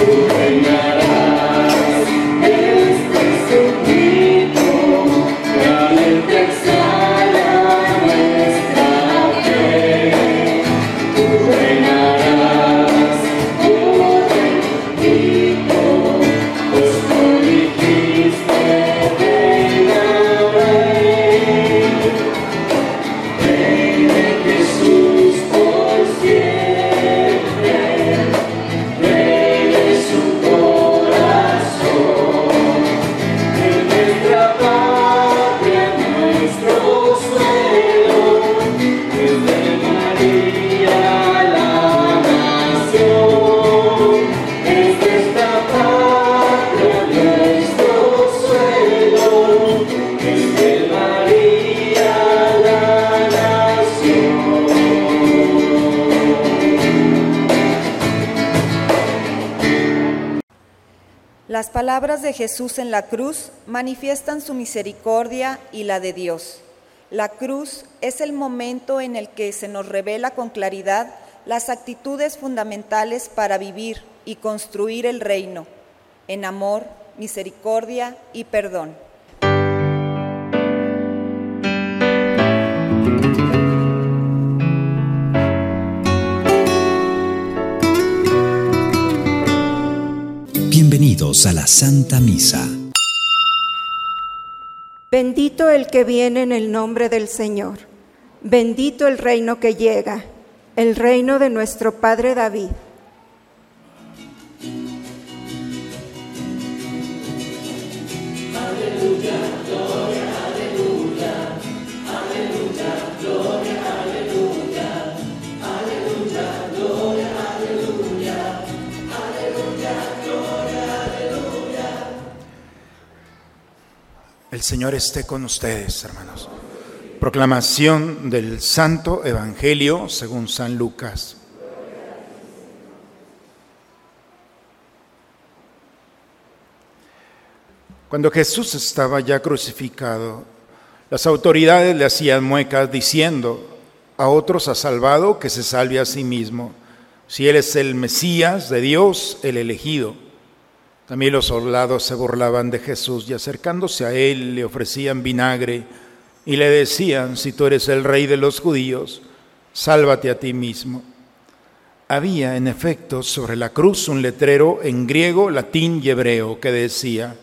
Amen. Las palabras de Jesús en la cruz manifiestan su misericordia y la de Dios. La cruz es el momento en el que se nos revela con claridad las actitudes fundamentales para vivir y construir el reino, en amor, misericordia y perdón. A la Santa Misa. Bendito el que viene en el nombre del Señor. Bendito el reino que llega, el reino de nuestro Padre David. El Señor esté con ustedes, hermanos. Proclamación del Santo Evangelio según San Lucas. Cuando Jesús estaba ya crucificado, las autoridades le hacían muecas diciendo, a otros ha salvado, que se salve a sí mismo, si Él es el Mesías de Dios, el elegido. También los soldados se burlaban de Jesús y acercándose a Él le ofrecían vinagre y le decían, si tú eres el rey de los judíos, sálvate a ti mismo. Había, en efecto, sobre la cruz un letrero en griego, latín y hebreo que decía,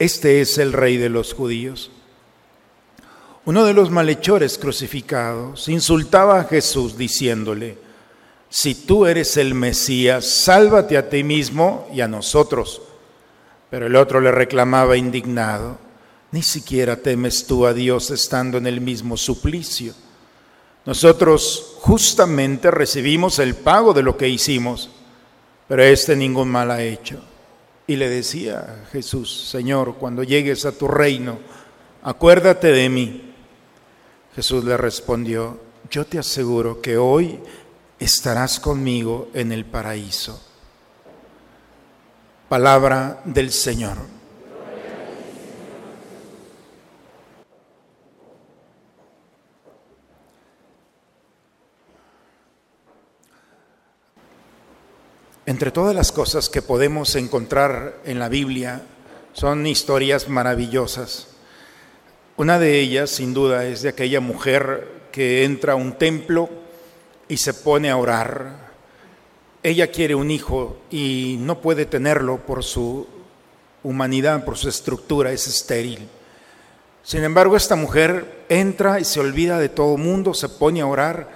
este es el rey de los judíos. Uno de los malhechores crucificados insultaba a Jesús diciéndole, si tú eres el Mesías, sálvate a ti mismo y a nosotros. Pero el otro le reclamaba indignado, ni siquiera temes tú a Dios estando en el mismo suplicio. Nosotros justamente recibimos el pago de lo que hicimos, pero este ningún mal ha hecho. Y le decía Jesús, Señor, cuando llegues a tu reino, acuérdate de mí. Jesús le respondió, yo te aseguro que hoy estarás conmigo en el paraíso. Palabra del Señor. Entre todas las cosas que podemos encontrar en la Biblia son historias maravillosas. Una de ellas, sin duda, es de aquella mujer que entra a un templo y se pone a orar. Ella quiere un hijo y no puede tenerlo por su humanidad, por su estructura, es estéril. Sin embargo, esta mujer entra y se olvida de todo mundo, se pone a orar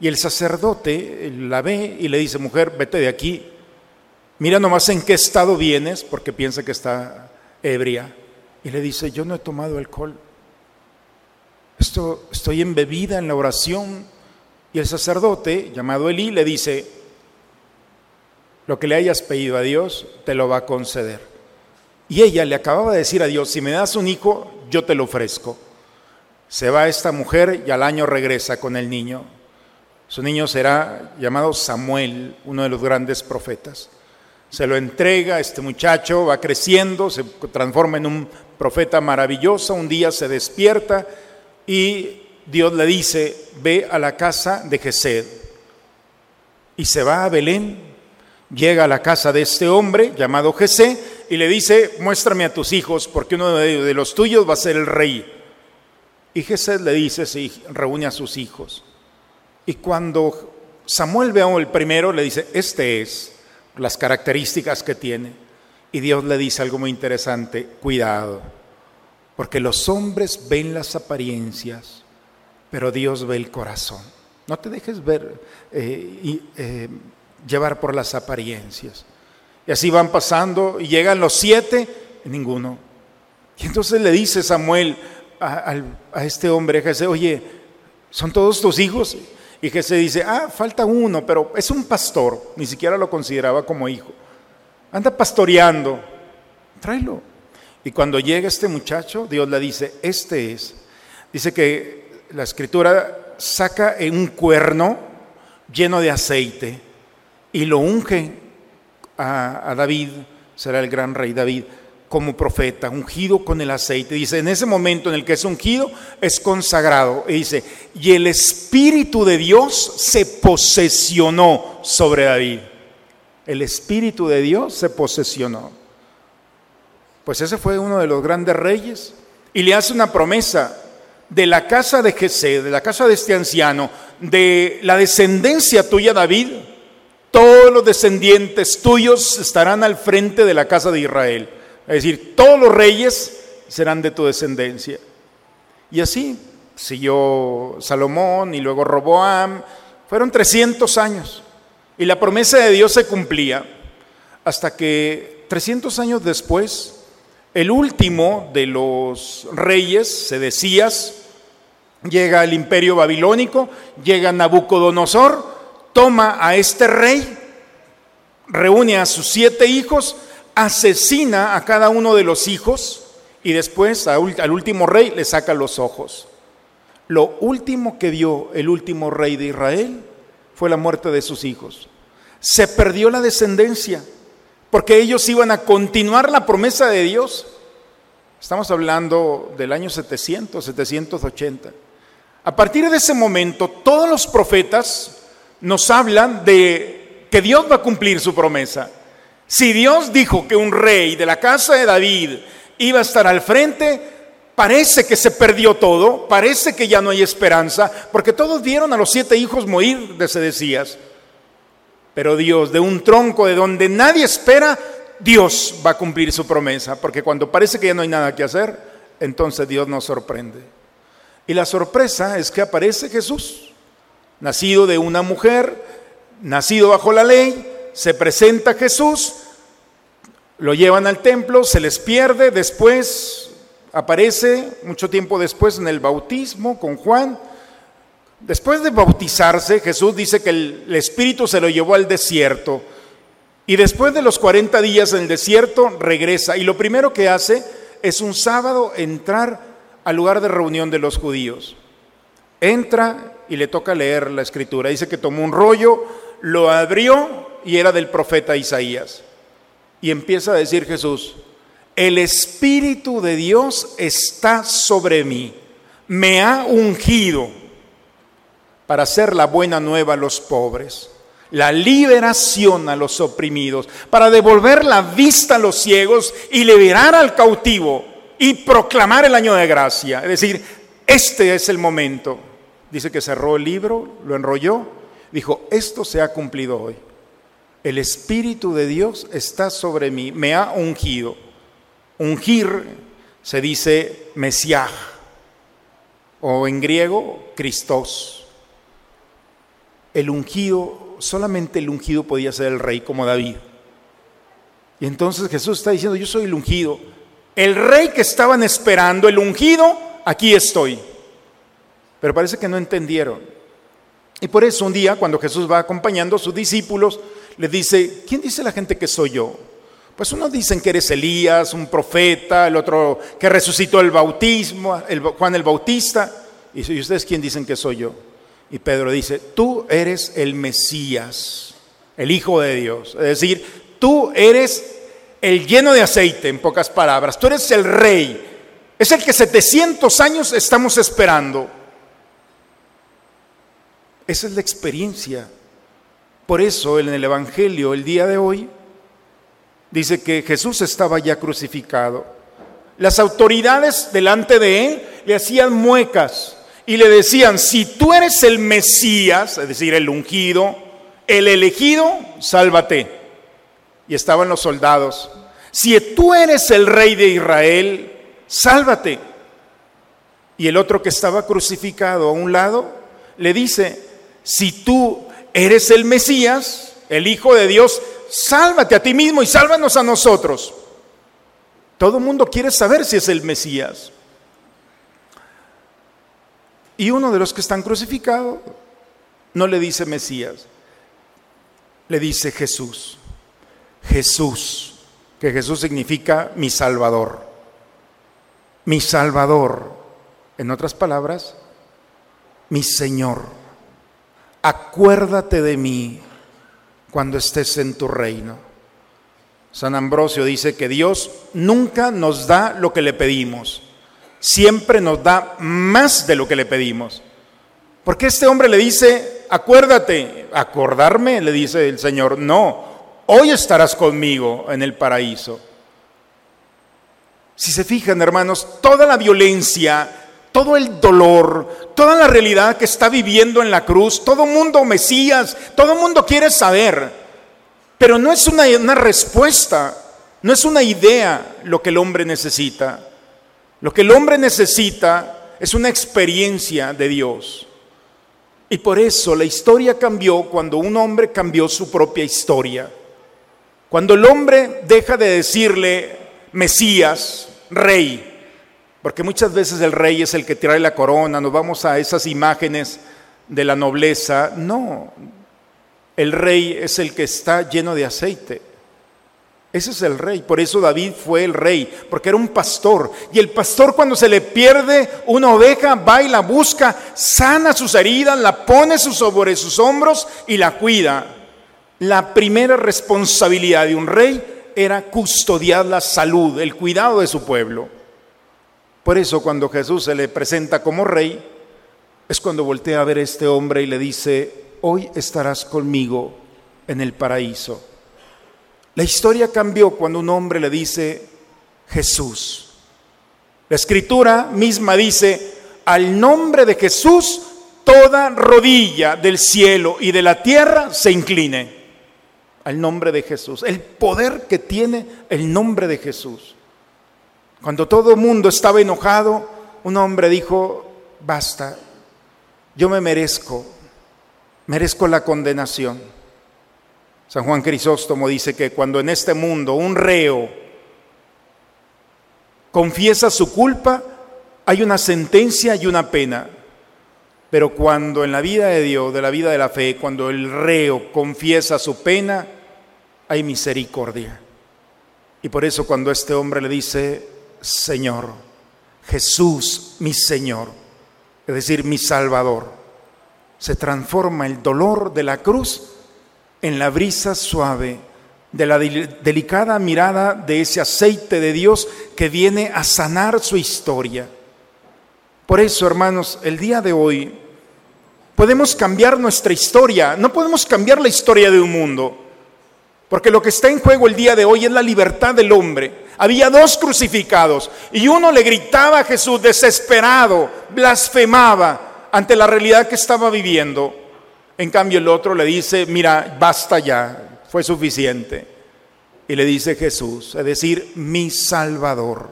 y el sacerdote la ve y le dice, mujer, vete de aquí, mira nomás en qué estado vienes, porque piensa que está ebria. Y le dice, yo no he tomado alcohol, Esto, estoy embebida en la oración. Y el sacerdote, llamado Elí, le dice, lo que le hayas pedido a Dios, te lo va a conceder. Y ella le acababa de decir a Dios, si me das un hijo, yo te lo ofrezco. Se va esta mujer y al año regresa con el niño. Su niño será llamado Samuel, uno de los grandes profetas. Se lo entrega, este muchacho va creciendo, se transforma en un profeta maravilloso, un día se despierta y Dios le dice, ve a la casa de Gesed. Y se va a Belén llega a la casa de este hombre llamado Jesé y le dice, muéstrame a tus hijos porque uno de los tuyos va a ser el rey. Y Jesé le dice, sí, reúne a sus hijos. Y cuando Samuel ve a el primero, le dice, este es las características que tiene. Y Dios le dice algo muy interesante, cuidado, porque los hombres ven las apariencias, pero Dios ve el corazón. No te dejes ver eh, eh, llevar por las apariencias. Y así van pasando y llegan los siete, ninguno. Y entonces le dice Samuel a, este hombre, Jesús, oye, ¿son todos tus hijos? Y Jesús dice, ah, falta uno, pero es un pastor, ni siquiera lo consideraba como hijo. Anda pastoreando, tráelo. Y cuando llega este muchacho, Dios le dice, este es. Dice que la escritura saca un cuerno lleno de aceite y lo unge a, David, será el gran rey David, como profeta, ungido con el aceite. Dice, en ese momento en el que es ungido, es consagrado. Y dice, y el Espíritu de Dios se posesionó sobre David. El Espíritu de Dios se posesionó. Pues ese fue uno de los grandes reyes. Y le hace una promesa de la casa de Jesé, de la casa de este anciano, de la descendencia tuya, David, todos los descendientes tuyos estarán al frente de la casa de Israel. Es decir, todos los reyes serán de tu descendencia. Y así siguió Salomón y luego Roboam. Fueron 300 años. Y la promesa de Dios se cumplía hasta que 300 años después, el último de los reyes, Sedecías, llega al imperio babilónico, llega Nabucodonosor, toma a este rey, reúne a sus siete hijos, asesina a cada uno de los hijos y después al último rey le saca los ojos. Lo último que vio el último rey de Israel fue la muerte de sus hijos. Se perdió la descendencia porque ellos iban a continuar la promesa de Dios. Estamos hablando del año 700, 780. A partir de ese momento, todos los profetas nos hablan de que Dios va a cumplir su promesa. Si Dios dijo que un rey de la casa de David iba a estar al frente, parece que se perdió todo, parece que ya no hay esperanza, porque todos vieron a los siete hijos morir de Sedecías. Pero Dios, de un tronco de donde nadie espera, Dios va a cumplir su promesa, porque cuando parece que ya no hay nada que hacer, entonces Dios nos sorprende. Y la sorpresa es que aparece Jesús nacido de una mujer, nacido bajo la ley, se presenta Jesús, lo llevan al templo, se les pierde, después aparece mucho tiempo después en el bautismo con Juan. Después de bautizarse, Jesús dice que el, Espíritu se lo llevó al desierto. Y después de los 40 días en el desierto, regresa. Y lo primero que hace es un sábado entrar al lugar de reunión de los judíos. Entra y le toca leer la escritura. Dice que tomó un rollo, lo abrió y era del profeta Isaías. Y empieza a decir Jesús, el Espíritu de Dios está sobre mí, me ha ungido para hacer la buena nueva a los pobres, la liberación a los oprimidos, para devolver la vista a los ciegos y liberar al cautivo y proclamar el año de gracia. Es decir, este es el momento. Dice que cerró el libro, lo enrolló, dijo, esto se ha cumplido hoy. El Espíritu de Dios está sobre mí, me ha ungido. Ungir se dice Mesiah, o en griego, Christos. El ungido, solamente el ungido podía ser el rey como David. Y entonces Jesús está diciendo, yo soy el ungido. El rey que estaban esperando, el ungido, aquí estoy pero parece que no entendieron. Y por eso un día, cuando Jesús va acompañando a sus discípulos, le dice, ¿quién dice la gente que soy yo? Pues unos dicen que eres Elías, un profeta, el otro que resucitó el bautismo, el, Juan el Bautista. Y ¿y ustedes quién dicen que soy yo? Y Pedro dice, tú eres el Mesías, el Hijo de Dios. Es decir, tú eres el lleno de aceite, en pocas palabras. Tú eres el rey. Es el que 700 años estamos esperando. Esa es la experiencia Por eso en el Evangelio el día de hoy dice que Jesús estaba ya crucificado. Las autoridades delante de él le hacían muecas y le decían, si tú eres el Mesías, es decir, el ungido, el elegido, sálvate. Y estaban los soldados, si tú eres el rey de Israel, sálvate. Y el otro que estaba crucificado a un lado le dice, si tú eres el Mesías, el Hijo de Dios, sálvate a ti mismo y sálvanos a nosotros. Todo el mundo quiere saber si es el Mesías. Y uno de los que están crucificados no le dice Mesías, le dice Jesús. Jesús, que Jesús significa mi Salvador. Mi Salvador, en otras palabras, mi Señor. Acuérdate de mí cuando estés en tu reino. San Ambrosio dice que Dios nunca nos da lo que le pedimos, siempre nos da más de lo que le pedimos. Porque este hombre le dice, acuérdate, acordarme, le dice el Señor, no, hoy estarás conmigo en el paraíso. Si se fijan, hermanos, toda la violencia, todo el dolor, toda la realidad que está viviendo en la cruz, todo mundo Mesías, todo mundo quiere saber, pero no es una, una respuesta, no es una idea lo que el hombre necesita. Lo que el hombre necesita es una experiencia de Dios. Y por eso la historia cambió cuando un hombre cambió su propia historia. Cuando el hombre deja de decirle Mesías, rey, porque muchas veces el rey es el que trae la corona, nos vamos a esas imágenes de la nobleza. No, el rey es el que está lleno de aceite. Ese es el rey. Por eso David fue el rey, porque era un pastor. Y el pastor cuando se le pierde una oveja, va y la busca, sana sus heridas, la pone sobre sus hombros y la cuida. La primera responsabilidad de un rey era custodiar la salud, el cuidado de su pueblo. Por eso cuando Jesús se le presenta como rey, es cuando voltea a ver a este hombre y le dice, hoy estarás conmigo en el paraíso. La historia cambió cuando un hombre le dice Jesús. La escritura misma dice, al nombre de Jesús, toda rodilla del cielo y de la tierra se incline. Al nombre de Jesús. El poder que tiene el nombre de Jesús. Cuando todo el mundo estaba enojado, un hombre dijo, basta, yo me merezco, merezco la condenación. San Juan Crisóstomo dice que cuando en este mundo un reo confiesa su culpa, hay una sentencia y una pena. Pero cuando en la vida de Dios, de la vida de la fe, cuando el reo confiesa su pena, hay misericordia. Y por eso cuando este hombre le dice, Señor, Jesús mi Señor, es decir, mi Salvador. Se transforma el dolor de la cruz en la brisa suave de la delicada mirada de ese aceite de Dios que viene a sanar su historia. Por eso, hermanos, el día de hoy podemos cambiar nuestra historia, no podemos cambiar la historia de un mundo, porque lo que está en juego el día de hoy es la libertad del hombre. Había dos crucificados y uno le gritaba a Jesús desesperado, blasfemaba ante la realidad que estaba viviendo. En cambio el otro le dice, mira, basta ya, fue suficiente. Y le dice Jesús, es decir, mi Salvador.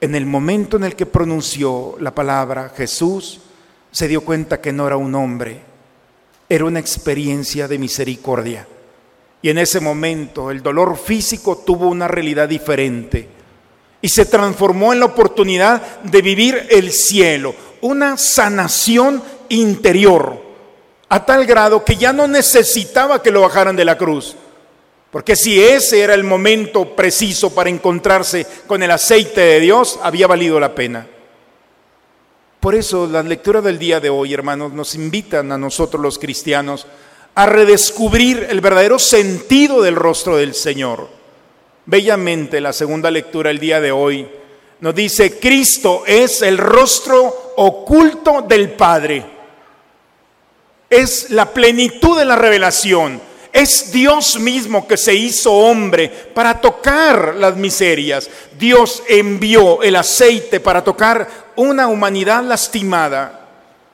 En el momento en el que pronunció la palabra Jesús, se dio cuenta que no era un hombre, era una experiencia de misericordia. Y en ese momento el dolor físico tuvo una realidad diferente y se transformó en la oportunidad de vivir el cielo, una sanación interior, a tal grado que ya no necesitaba que lo bajaran de la cruz. Porque si ese era el momento preciso para encontrarse con el aceite de Dios, había valido la pena. Por eso las lecturas del día de hoy, hermanos, nos invitan a nosotros los cristianos a redescubrir el verdadero sentido del rostro del Señor. Bellamente la segunda lectura el día de hoy nos dice, Cristo es el rostro oculto del Padre. Es la plenitud de la revelación. Es Dios mismo que se hizo hombre para tocar las miserias. Dios envió el aceite para tocar una humanidad lastimada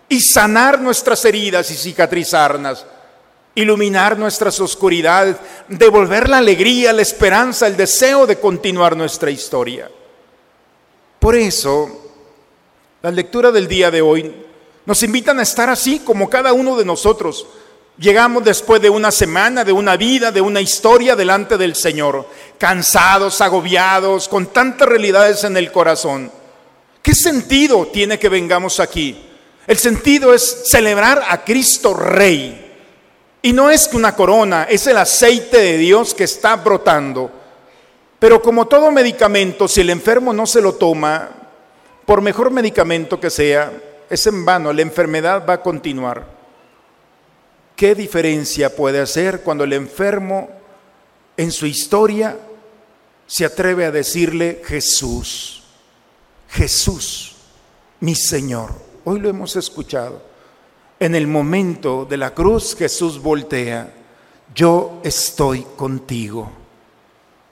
y sanar nuestras heridas y cicatrizarlas, iluminar nuestras oscuridades, devolver la alegría, la esperanza, el deseo de continuar nuestra historia. Por eso, la lectura del día de hoy nos invitan a estar así como cada uno de nosotros. Llegamos después de una semana, de una vida, de una historia delante del Señor, cansados, agobiados, con tantas realidades en el corazón. ¿Qué sentido tiene que vengamos aquí? El sentido es celebrar a Cristo Rey. Y no es una corona, es el aceite de Dios que está brotando pero como todo medicamento, si el enfermo no se lo toma, por mejor medicamento que sea, es en vano, la enfermedad va a continuar. ¿Qué diferencia puede hacer cuando el enfermo en su historia se atreve a decirle Jesús, Jesús, mi Señor? Hoy lo hemos escuchado. En el momento de la cruz Jesús voltea, yo estoy contigo.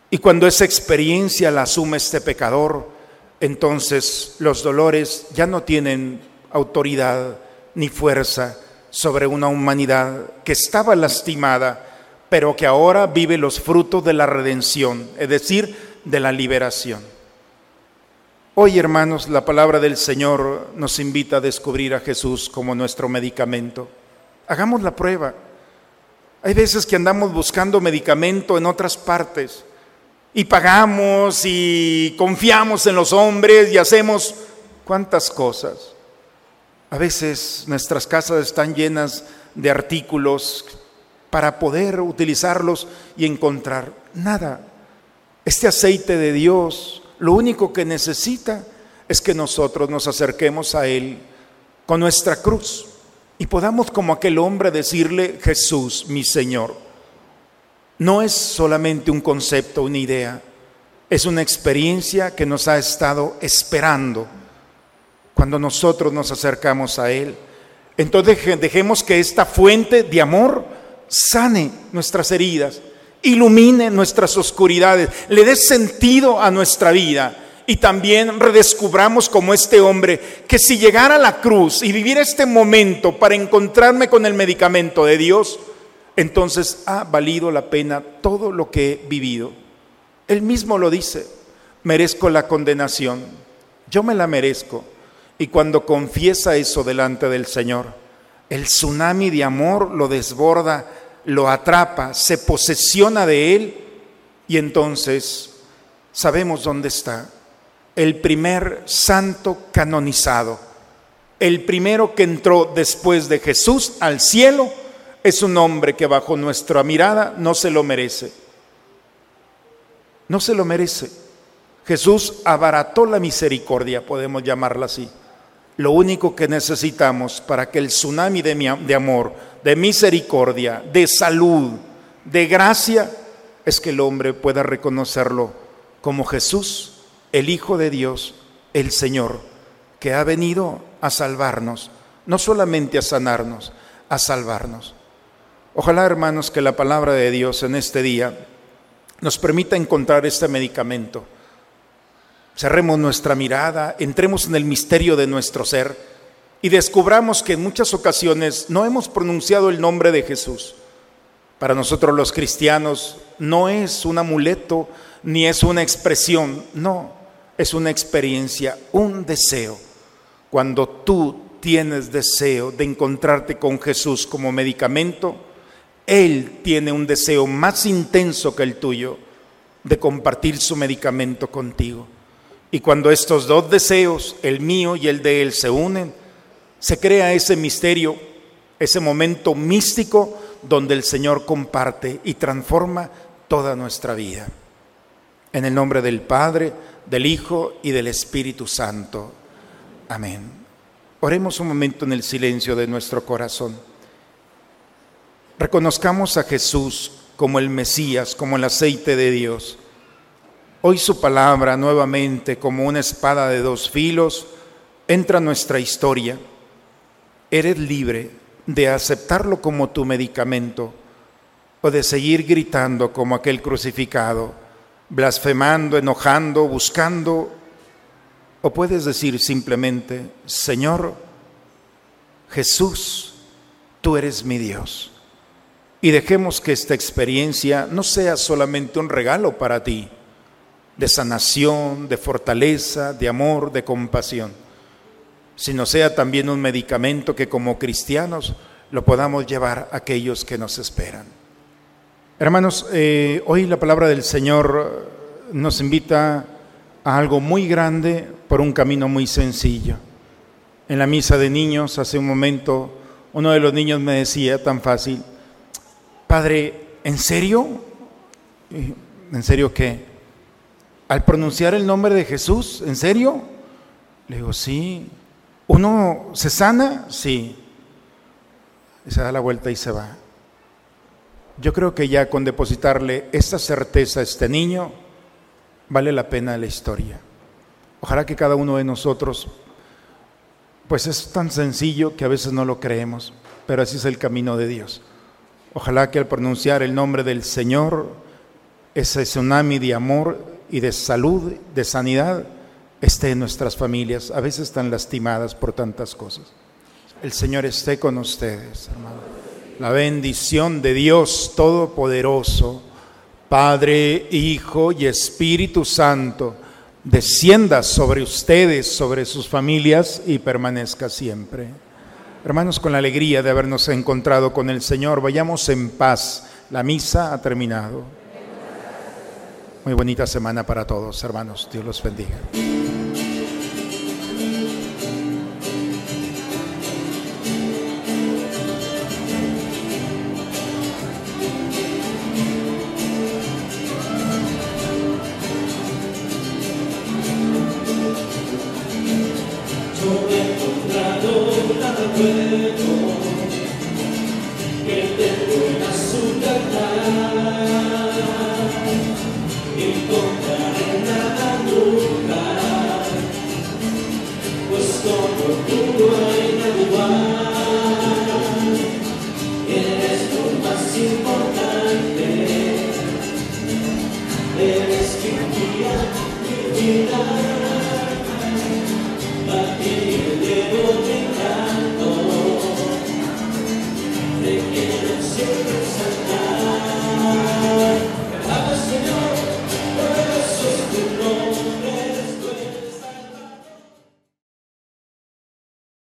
Y cuando esa experiencia la asume este pecador, entonces los dolores ya no tienen autoridad ni fuerza sobre una humanidad que estaba lastimada, pero que ahora vive los frutos de la redención, es decir, de la liberación. Hoy, hermanos, la palabra del Señor nos invita a descubrir a Jesús como nuestro medicamento. Hagamos la prueba. Hay veces que andamos buscando medicamento en otras partes y pagamos y confiamos en los hombres y hacemos cuántas cosas. A veces nuestras casas están llenas de artículos para poder utilizarlos y encontrar nada. Este aceite de Dios, lo único que necesita es que nosotros nos acerquemos a Él con nuestra cruz y podamos como aquel hombre decirle, Jesús, mi Señor no es solamente un concepto, una idea, es una experiencia que nos ha estado esperando cuando nosotros nos acercamos a Él. Entonces dejemos que esta fuente de amor sane nuestras heridas, ilumine nuestras oscuridades, le dé sentido a nuestra vida y también redescubramos como este hombre que si llegara a la cruz y vivir este momento para encontrarme con el medicamento de Dios, entonces ha valido la pena todo lo que he vivido. Él mismo lo dice, merezco la condenación, yo me la merezco. Y cuando confiesa eso delante del Señor, el tsunami de amor lo desborda, lo atrapa, se posesiona de él y entonces sabemos dónde está. El primer santo canonizado, el primero que entró después de Jesús al cielo, es un hombre que bajo nuestra mirada no se lo merece. No se lo merece. Jesús abarató la misericordia, podemos llamarla así. Lo único que necesitamos para que el tsunami de, de amor, de misericordia, de salud, de gracia, es que el hombre pueda reconocerlo como Jesús, el Hijo de Dios, el Señor, que ha venido a salvarnos, no solamente a sanarnos, a salvarnos. Ojalá, hermanos, que la palabra de Dios en este día nos permita encontrar este medicamento. Cerremos nuestra mirada, entremos en el misterio de nuestro ser y descubramos que en muchas ocasiones no hemos pronunciado el nombre de Jesús. Para nosotros los cristianos no es un amuleto ni es una expresión, no, es una experiencia, un deseo. Cuando tú tienes deseo de encontrarte con Jesús como medicamento, él tiene un deseo más intenso que el tuyo de compartir su medicamento contigo. Y cuando estos dos deseos, el mío y el de Él, se unen, se crea ese misterio, ese momento místico donde el Señor comparte y transforma toda nuestra vida. En el nombre del Padre, del Hijo y del Espíritu Santo. Amén. Oremos un momento en el silencio de nuestro corazón. Reconozcamos a Jesús como el Mesías, como el aceite de Dios. Hoy su palabra nuevamente como una espada de dos filos entra a nuestra historia. Eres libre, de aceptarlo como tu medicamento o de seguir gritando como aquel crucificado, blasfemando, enojando, buscando, o puedes decir simplemente, Señor Jesús, tú eres mi Dios. Y dejemos que esta experiencia no sea solamente un regalo para ti, de sanación, de fortaleza, de amor, de compasión, sino sea también un medicamento que como cristianos lo podamos llevar a aquellos que nos esperan. Hermanos, eh, hoy la palabra del Señor nos invita a algo muy grande por un camino muy sencillo. En la misa de niños, hace un momento, uno de los niños me decía tan fácil, Padre, ¿en serio? ¿En serio qué? Al pronunciar el nombre de Jesús, ¿en serio? Le digo, sí. ¿Uno se sana? Sí. Y se da la vuelta y se va. Yo creo que ya con depositarle esta certeza a este niño, vale la pena la historia. Ojalá que cada uno de nosotros, pues es tan sencillo que a veces no lo creemos, pero así es el camino de Dios. Ojalá que al pronunciar el nombre del Señor, ese tsunami de amor y de salud, de sanidad, esté en nuestras familias, a veces tan lastimadas por tantas cosas. El Señor esté con ustedes, hermano. La bendición de Dios Todopoderoso, Padre, Hijo y Espíritu Santo, descienda sobre ustedes, sobre sus familias y permanezca siempre. Hermanos, con la alegría de habernos encontrado con el Señor, vayamos en paz. La misa ha terminado. Muy bonita semana para todos, hermanos. Dios los bendiga. Siempre Estou